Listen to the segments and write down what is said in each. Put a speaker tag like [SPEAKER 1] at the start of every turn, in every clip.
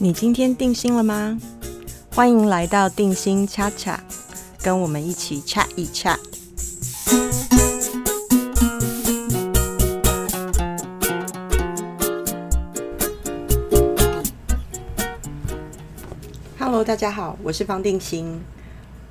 [SPEAKER 1] 你今天定心了吗？欢迎来到定心恰恰，跟我们一起 chat 一 chat。Hello，大家好，我是方定心。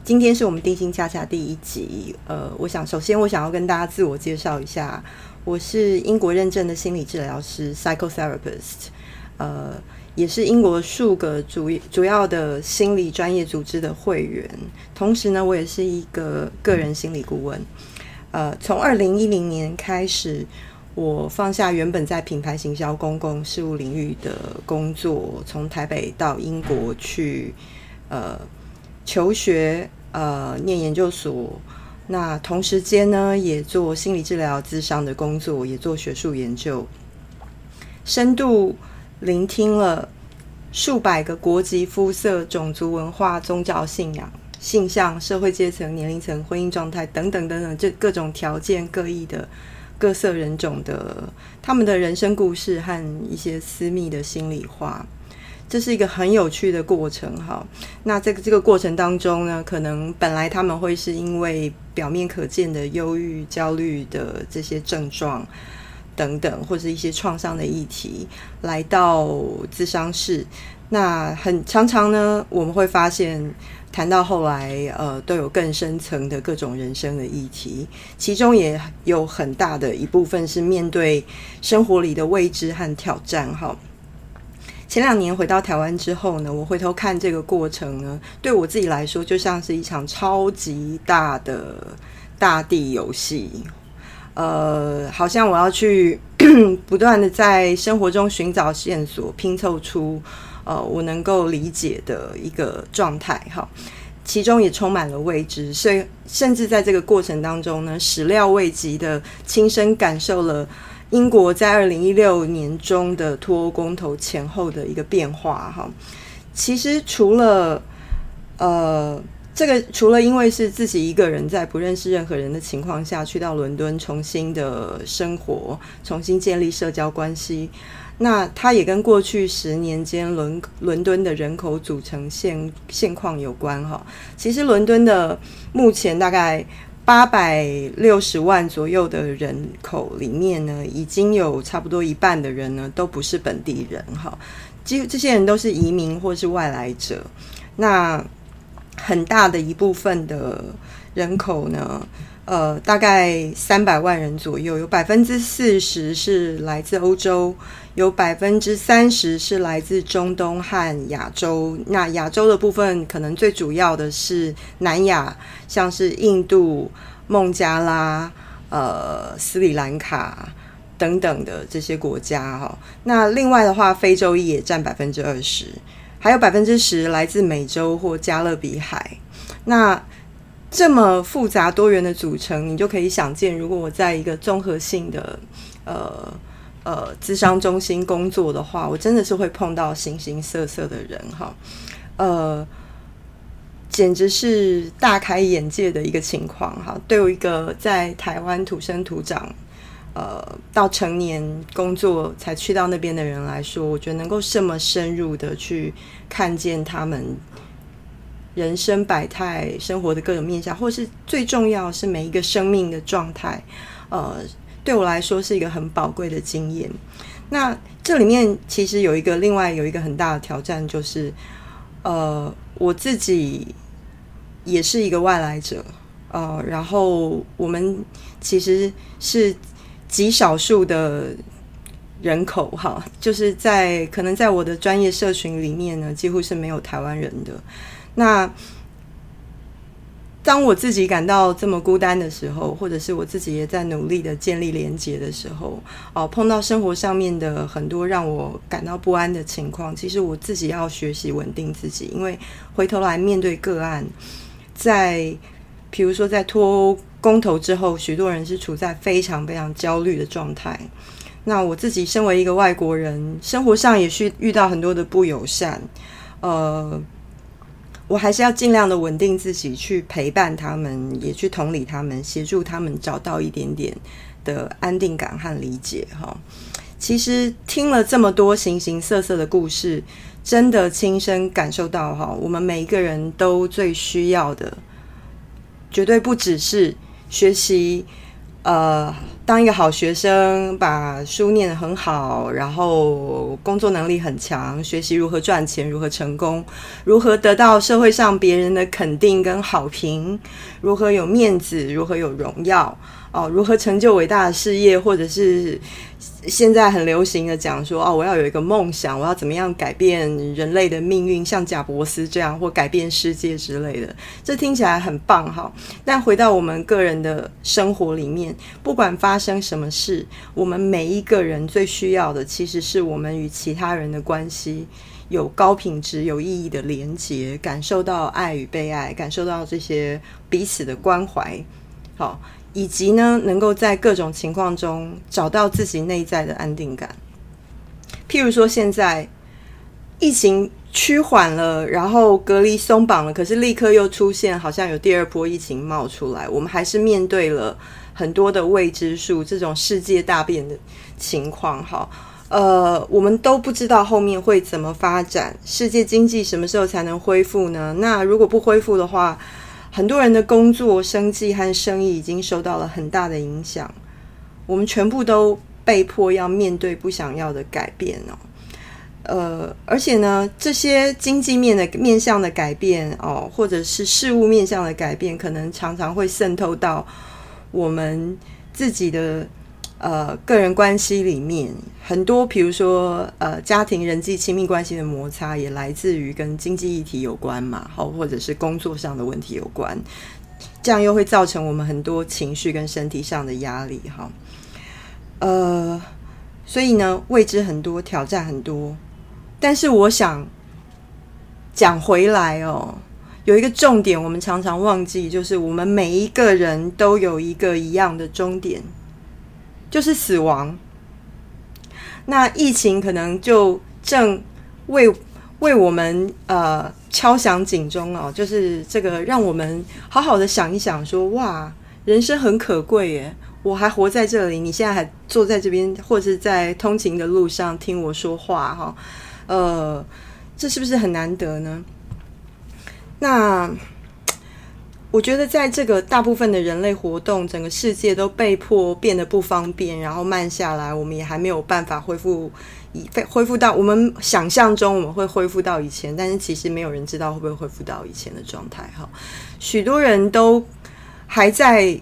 [SPEAKER 1] 今天是我们定心恰恰第一集。呃，我想首先我想要跟大家自我介绍一下，我是英国认证的心理治疗师 （psychotherapist）。呃，也是英国数个主主要的心理专业组织的会员，同时呢，我也是一个个人心理顾问。呃，从二零一零年开始，我放下原本在品牌行销公共事务领域的工作，从台北到英国去呃求学，呃念研究所。那同时间呢，也做心理治疗、咨商的工作，也做学术研究，深度。聆听了数百个国籍、肤色、种族、文化、宗教信仰、性向、社会阶层、年龄层、婚姻状态等等等等，这各种条件各异的各色人种的他们的人生故事和一些私密的心里话，这是一个很有趣的过程。哈，那在这个过程当中呢，可能本来他们会是因为表面可见的忧郁、焦虑的这些症状。等等，或者一些创伤的议题，来到咨商室，那很常常呢，我们会发现，谈到后来，呃，都有更深层的各种人生的议题，其中也有很大的一部分是面对生活里的未知和挑战。哈，前两年回到台湾之后呢，我回头看这个过程呢，对我自己来说，就像是一场超级大的大地游戏。呃，好像我要去 不断的在生活中寻找线索，拼凑出呃我能够理解的一个状态哈，其中也充满了未知，所以甚至在这个过程当中呢，始料未及的亲身感受了英国在二零一六年中的脱欧公投前后的一个变化哈。其实除了呃。这个除了因为是自己一个人在不认识任何人的情况下去到伦敦重新的生活，重新建立社交关系，那它也跟过去十年间伦伦敦的人口组成现现况有关哈。其实伦敦的目前大概八百六十万左右的人口里面呢，已经有差不多一半的人呢都不是本地人哈，几乎这些人都是移民或是外来者，那。很大的一部分的人口呢，呃，大概三百万人左右，有百分之四十是来自欧洲，有百分之三十是来自中东和亚洲。那亚洲的部分，可能最主要的是南亚，像是印度、孟加拉、呃斯里兰卡等等的这些国家哈。那另外的话，非洲也占百分之二十。还有百分之十来自美洲或加勒比海，那这么复杂多元的组成，你就可以想见，如果我在一个综合性的呃呃智商中心工作的话，我真的是会碰到形形色色的人哈，呃，简直是大开眼界的一个情况哈。对我一个在台湾土生土长。呃，到成年工作才去到那边的人来说，我觉得能够这么深入的去看见他们人生百态、生活的各种面向，或是最重要是每一个生命的状态，呃，对我来说是一个很宝贵的经验。那这里面其实有一个另外有一个很大的挑战，就是呃，我自己也是一个外来者，呃，然后我们其实是。极少数的人口，哈，就是在可能在我的专业社群里面呢，几乎是没有台湾人的。那当我自己感到这么孤单的时候，或者是我自己也在努力的建立连接的时候，哦，碰到生活上面的很多让我感到不安的情况，其实我自己要学习稳定自己，因为回头来面对个案，在比如说在脱欧。公投之后，许多人是处在非常非常焦虑的状态。那我自己身为一个外国人，生活上也是遇到很多的不友善。呃，我还是要尽量的稳定自己，去陪伴他们，也去同理他们，协助他们找到一点点的安定感和理解。哈，其实听了这么多形形色色的故事。真的亲身感受到哈，我们每一个人都最需要的，绝对不只是学习，呃，当一个好学生，把书念得很好，然后工作能力很强，学习如何赚钱，如何成功，如何得到社会上别人的肯定跟好评，如何有面子，如何有荣耀。哦，如何成就伟大的事业，或者是现在很流行的讲说，哦，我要有一个梦想，我要怎么样改变人类的命运，像贾伯斯这样，或改变世界之类的，这听起来很棒哈。但回到我们个人的生活里面，不管发发生什么事，我们每一个人最需要的，其实是我们与其他人的关系有高品质、有意义的连接，感受到爱与被爱，感受到这些彼此的关怀，好。以及呢，能够在各种情况中找到自己内在的安定感。譬如说，现在疫情趋缓了，然后隔离松绑了，可是立刻又出现好像有第二波疫情冒出来，我们还是面对了很多的未知数，这种世界大变的情况。哈，呃，我们都不知道后面会怎么发展，世界经济什么时候才能恢复呢？那如果不恢复的话，很多人的工作、生计和生意已经受到了很大的影响，我们全部都被迫要面对不想要的改变哦。呃，而且呢，这些经济面的面向的改变哦，或者是事物面向的改变，可能常常会渗透到我们自己的。呃，个人关系里面很多，比如说呃，家庭、人际、亲密关系的摩擦，也来自于跟经济议题有关嘛，好，或者是工作上的问题有关，这样又会造成我们很多情绪跟身体上的压力，哈。呃，所以呢，未知很多，挑战很多，但是我想讲回来哦，有一个重点，我们常常忘记，就是我们每一个人都有一个一样的终点。就是死亡，那疫情可能就正为为我们呃敲响警钟哦，就是这个让我们好好的想一想，说哇，人生很可贵耶，我还活在这里，你现在还坐在这边，或者在通勤的路上听我说话哈，呃，这是不是很难得呢？那。我觉得，在这个大部分的人类活动，整个世界都被迫变得不方便，然后慢下来，我们也还没有办法恢复，以恢复到我们想象中我们会恢复到以前，但是其实没有人知道会不会恢复到以前的状态。哈，许多人都还在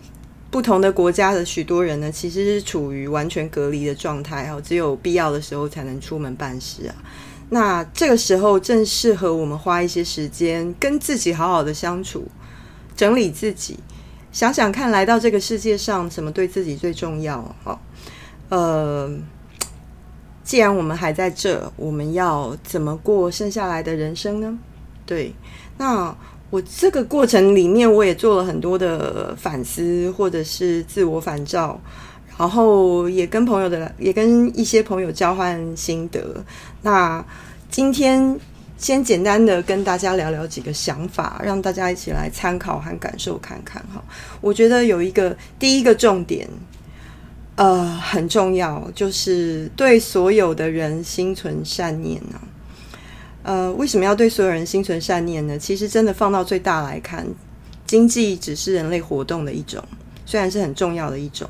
[SPEAKER 1] 不同的国家的许多人呢，其实是处于完全隔离的状态，哈，只有必要的时候才能出门办事啊。那这个时候正适合我们花一些时间跟自己好好的相处。整理自己，想想看，来到这个世界上，什么对自己最重要？好，呃，既然我们还在这，我们要怎么过剩下来的人生呢？对，那我这个过程里面，我也做了很多的反思，或者是自我反照，然后也跟朋友的，也跟一些朋友交换心得。那今天。先简单的跟大家聊聊几个想法，让大家一起来参考和感受看看哈。我觉得有一个第一个重点，呃，很重要，就是对所有的人心存善念呢。呃，为什么要对所有人心存善念呢？其实真的放到最大来看，经济只是人类活动的一种，虽然是很重要的一种。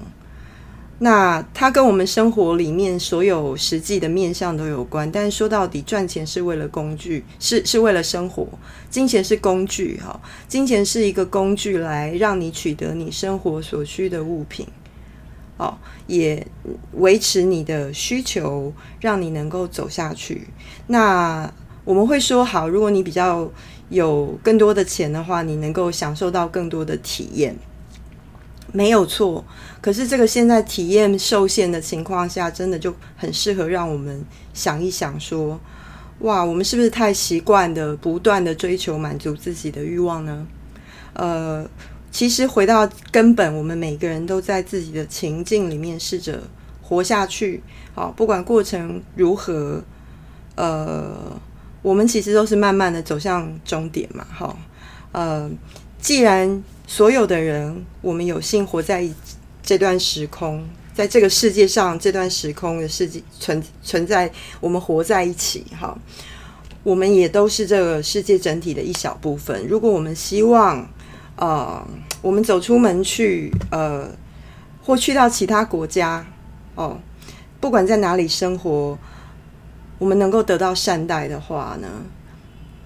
[SPEAKER 1] 那它跟我们生活里面所有实际的面向都有关，但是说到底，赚钱是为了工具，是是为了生活，金钱是工具，哈，金钱是一个工具，来让你取得你生活所需的物品，哦，也维持你的需求，让你能够走下去。那我们会说，好，如果你比较有更多的钱的话，你能够享受到更多的体验。没有错，可是这个现在体验受限的情况下，真的就很适合让我们想一想：说，哇，我们是不是太习惯的不断的追求满足自己的欲望呢？呃，其实回到根本，我们每个人都在自己的情境里面试着活下去。好，不管过程如何，呃，我们其实都是慢慢的走向终点嘛。好，呃，既然。所有的人，我们有幸活在这段时空，在这个世界上，这段时空的世界存存在，我们活在一起。哈，我们也都是这个世界整体的一小部分。如果我们希望，呃，我们走出门去，呃，或去到其他国家，哦，不管在哪里生活，我们能够得到善待的话呢，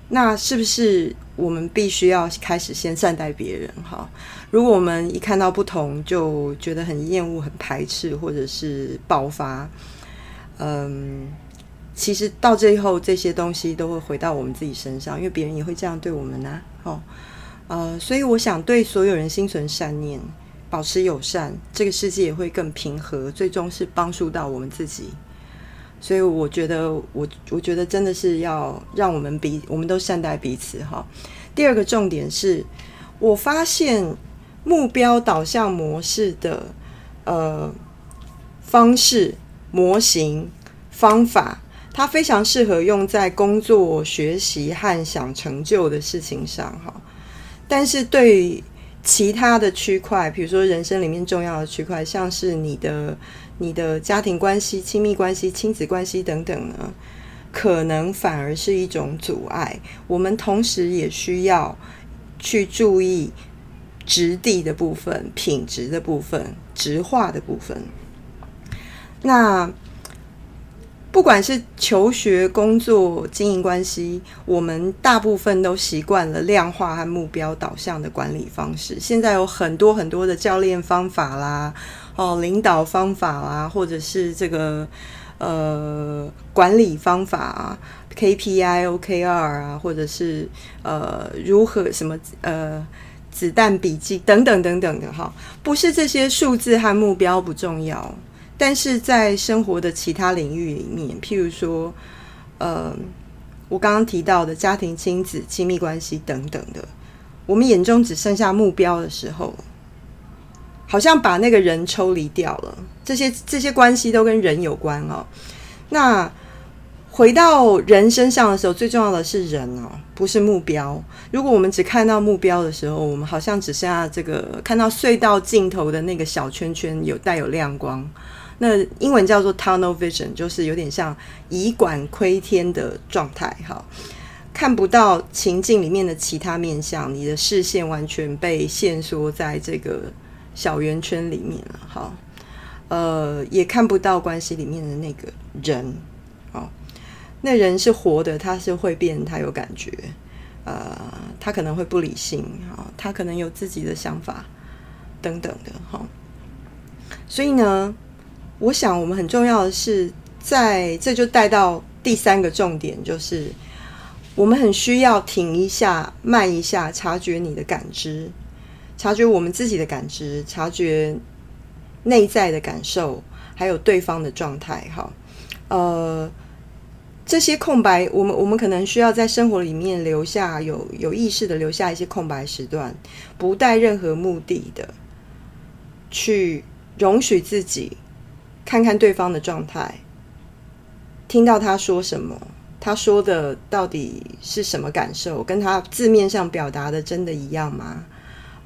[SPEAKER 1] 那是不是我们必须要开始先善待别人？哈，如果我们一看到不同就觉得很厌恶、很排斥，或者是爆发，嗯。其实到最后，这些东西都会回到我们自己身上，因为别人也会这样对我们呐。哦，呃，所以我想对所有人心存善念，保持友善，这个世界也会更平和，最终是帮助到我们自己。所以我觉得，我我觉得真的是要让我们彼我们都善待彼此。哈，第二个重点是，我发现目标导向模式的呃方式、模型、方法。它非常适合用在工作、学习和想成就的事情上，哈。但是对其他的区块，比如说人生里面重要的区块，像是你的、你的家庭关系、亲密关系、亲子关系等等呢，可能反而是一种阻碍。我们同时也需要去注意质地的部分、品质的部分、直化的部分。那。不管是求学、工作、经营关系，我们大部分都习惯了量化和目标导向的管理方式。现在有很多很多的教练方法啦，哦，领导方法啦，或者是这个呃管理方法啊，KPI、OKR 啊，或者是呃如何什么呃子弹笔记等等等等的哈，不是这些数字和目标不重要。但是在生活的其他领域里面，譬如说，呃，我刚刚提到的家庭、亲子、亲密关系等等的，我们眼中只剩下目标的时候，好像把那个人抽离掉了。这些这些关系都跟人有关哦。那回到人身上的时候，最重要的是人哦，不是目标。如果我们只看到目标的时候，我们好像只剩下这个看到隧道尽头的那个小圈圈，有带有亮光。那英文叫做 tunnel vision，就是有点像以管窥天的状态，哈，看不到情境里面的其他面相，你的视线完全被限缩在这个小圆圈里面了，哈，呃，也看不到关系里面的那个人，哦，那人是活的，他是会变，他有感觉，呃，他可能会不理性，哈，他可能有自己的想法等等的，哈，所以呢。我想，我们很重要的是，在这就带到第三个重点，就是我们很需要停一下、慢一下，察觉你的感知，察觉我们自己的感知，察觉内在的感受，还有对方的状态。哈，呃，这些空白，我们我们可能需要在生活里面留下有有意识的留下一些空白时段，不带任何目的的去容许自己。看看对方的状态，听到他说什么，他说的到底是什么感受？跟他字面上表达的真的一样吗？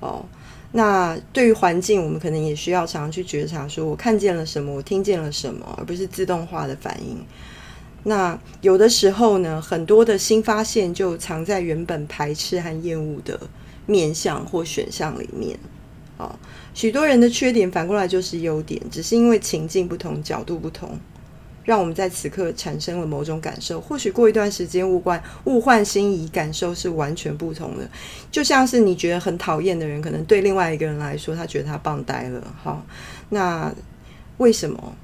[SPEAKER 1] 哦，那对于环境，我们可能也需要常常去觉察，说我看见了什么，我听见了什么，而不是自动化的反应。那有的时候呢，很多的新发现就藏在原本排斥和厌恶的面向或选项里面。哦。许多人的缺点反过来就是优点，只是因为情境不同、角度不同，让我们在此刻产生了某种感受。或许过一段时间，物换物换星移，感受是完全不同的。就像是你觉得很讨厌的人，可能对另外一个人来说，他觉得他棒呆了。好，那为什么？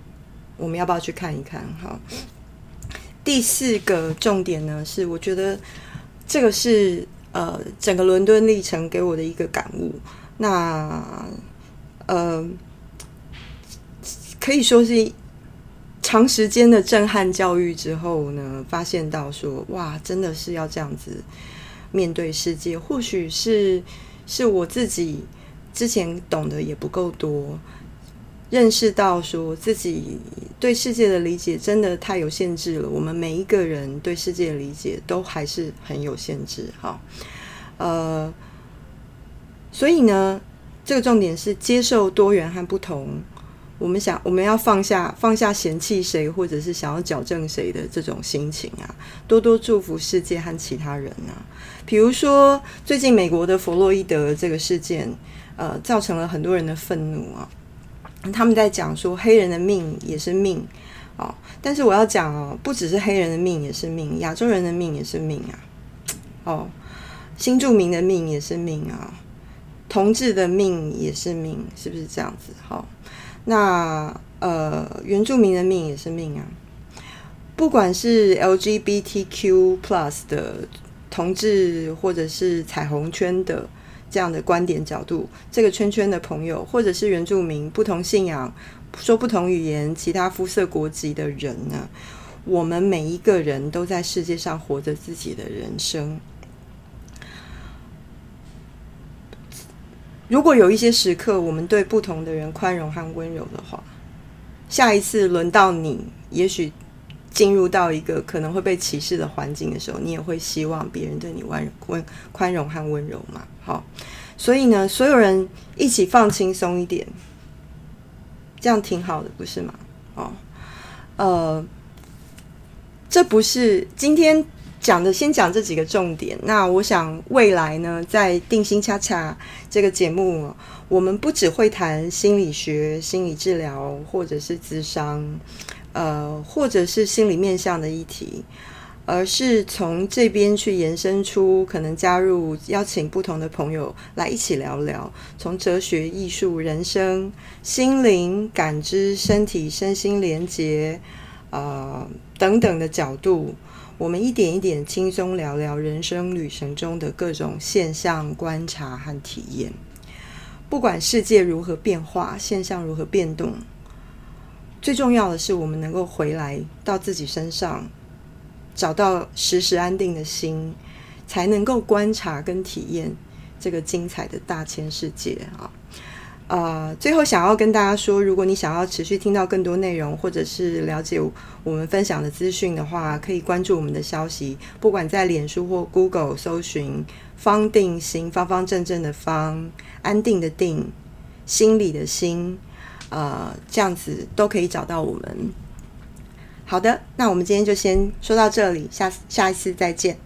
[SPEAKER 1] 我们要不要去看一看？好，第四个重点呢，是我觉得这个是呃整个伦敦历程给我的一个感悟。那呃，可以说是长时间的震撼教育之后呢，发现到说，哇，真的是要这样子面对世界。或许是是我自己之前懂得也不够多，认识到说自己对世界的理解真的太有限制了。我们每一个人对世界的理解都还是很有限制。哈，呃，所以呢。这个重点是接受多元和不同，我们想我们要放下放下嫌弃谁或者是想要矫正谁的这种心情啊，多多祝福世界和其他人啊。比如说最近美国的弗洛伊德这个事件，呃，造成了很多人的愤怒啊。他们在讲说黑人的命也是命哦，但是我要讲哦，不只是黑人的命也是命，亚洲人的命也是命啊。哦，新住民的命也是命啊，同志的命也是命，是不是这样子？好。那呃，原住民的命也是命啊！不管是 LGBTQ plus 的同志，或者是彩虹圈的这样的观点角度，这个圈圈的朋友，或者是原住民，不同信仰、说不同语言、其他肤色国籍的人呢，我们每一个人都在世界上活着自己的人生。如果有一些时刻，我们对不同的人宽容和温柔的话，下一次轮到你，也许进入到一个可能会被歧视的环境的时候，你也会希望别人对你温温宽容和温柔嘛？好，所以呢，所有人一起放轻松一点，这样挺好的，不是吗？哦，呃，这不是今天。讲的先讲这几个重点。那我想未来呢，在定心恰恰这个节目，我们不只会谈心理学、心理治疗，或者是咨商，呃，或者是心理面向的议题，而是从这边去延伸出，可能加入邀请不同的朋友来一起聊聊，从哲学、艺术、人生、心灵、感知、身体、身心连结，呃等等的角度。我们一点一点轻松聊聊人生旅程中的各种现象观察和体验。不管世界如何变化，现象如何变动，最重要的是我们能够回来到自己身上，找到时时安定的心，才能够观察跟体验这个精彩的大千世界啊！呃，最后想要跟大家说，如果你想要持续听到更多内容，或者是了解我们分享的资讯的话，可以关注我们的消息。不管在脸书或 Google 搜寻“方定心”，方方正正的方，安定的定，心里的心，呃，这样子都可以找到我们。好的，那我们今天就先说到这里，下下一次再见。